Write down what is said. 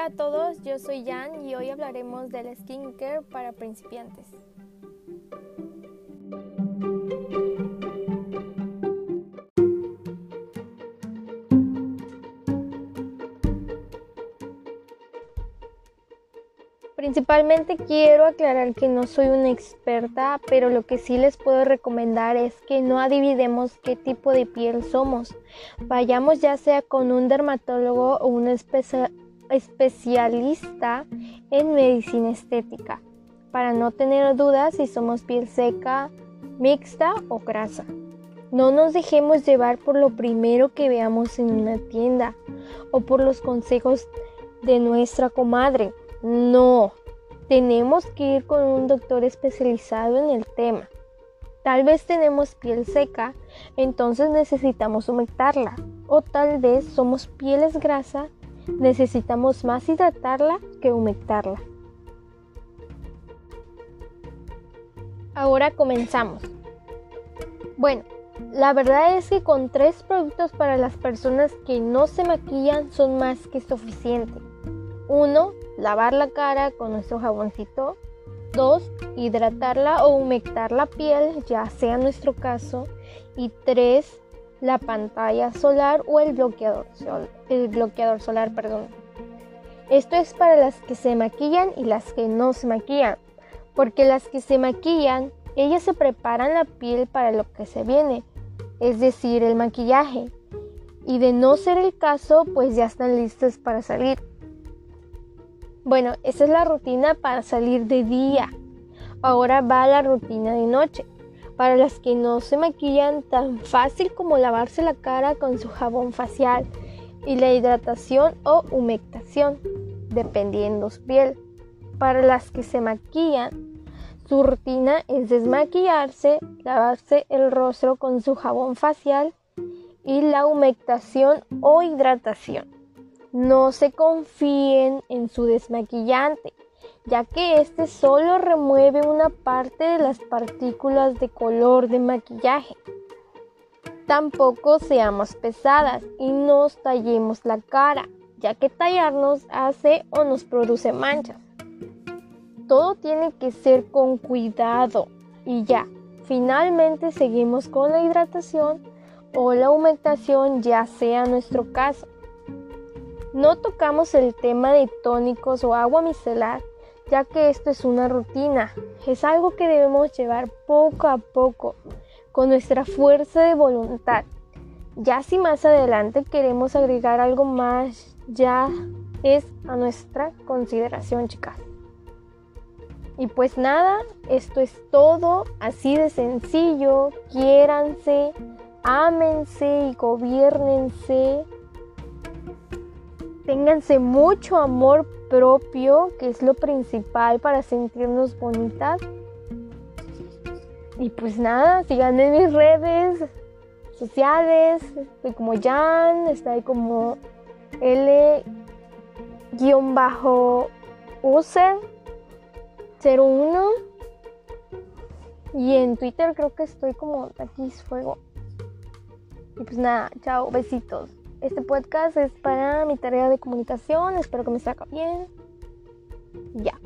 Hola a todos, yo soy Jan y hoy hablaremos del skincare para principiantes. Principalmente quiero aclarar que no soy una experta, pero lo que sí les puedo recomendar es que no adividemos qué tipo de piel somos. Vayamos ya sea con un dermatólogo o un especialista en medicina estética para no tener dudas si somos piel seca, mixta o grasa. No nos dejemos llevar por lo primero que veamos en una tienda o por los consejos de nuestra comadre. No, tenemos que ir con un doctor especializado en el tema. Tal vez tenemos piel seca, entonces necesitamos humectarla. O tal vez somos pieles grasa, necesitamos más hidratarla que humectarla. Ahora comenzamos. Bueno, la verdad es que con tres productos para las personas que no se maquillan son más que suficiente. Uno, lavar la cara con nuestro jaboncito. 2. Hidratarla o humectar la piel, ya sea nuestro caso. Y 3. La pantalla solar o el bloqueador, el bloqueador solar. Perdón. Esto es para las que se maquillan y las que no se maquillan. Porque las que se maquillan, ellas se preparan la piel para lo que se viene, es decir, el maquillaje. Y de no ser el caso, pues ya están listas para salir. Bueno, esa es la rutina para salir de día. Ahora va la rutina de noche. Para las que no se maquillan tan fácil como lavarse la cara con su jabón facial y la hidratación o humectación, dependiendo su piel. Para las que se maquillan, su rutina es desmaquillarse, lavarse el rostro con su jabón facial y la humectación o hidratación. No se confíen en su desmaquillante, ya que este solo remueve una parte de las partículas de color de maquillaje. Tampoco seamos pesadas y nos tallemos la cara, ya que tallarnos hace o nos produce manchas. Todo tiene que ser con cuidado y ya. Finalmente seguimos con la hidratación o la humectación, ya sea nuestro caso. No tocamos el tema de tónicos o agua micelar, ya que esto es una rutina. Es algo que debemos llevar poco a poco, con nuestra fuerza de voluntad. Ya si más adelante queremos agregar algo más, ya es a nuestra consideración, chicas. Y pues nada, esto es todo, así de sencillo. Quiéranse, ámense y gobiernense Ténganse mucho amor propio, que es lo principal para sentirnos bonitas. Y pues nada, sigan en mis redes sociales. Estoy como Jan, estoy como L-user 01. Y en Twitter creo que estoy como Taquis Fuego. Y pues nada, chao, besitos. Este podcast es para mi tarea de comunicación. Espero que me salga bien. Ya.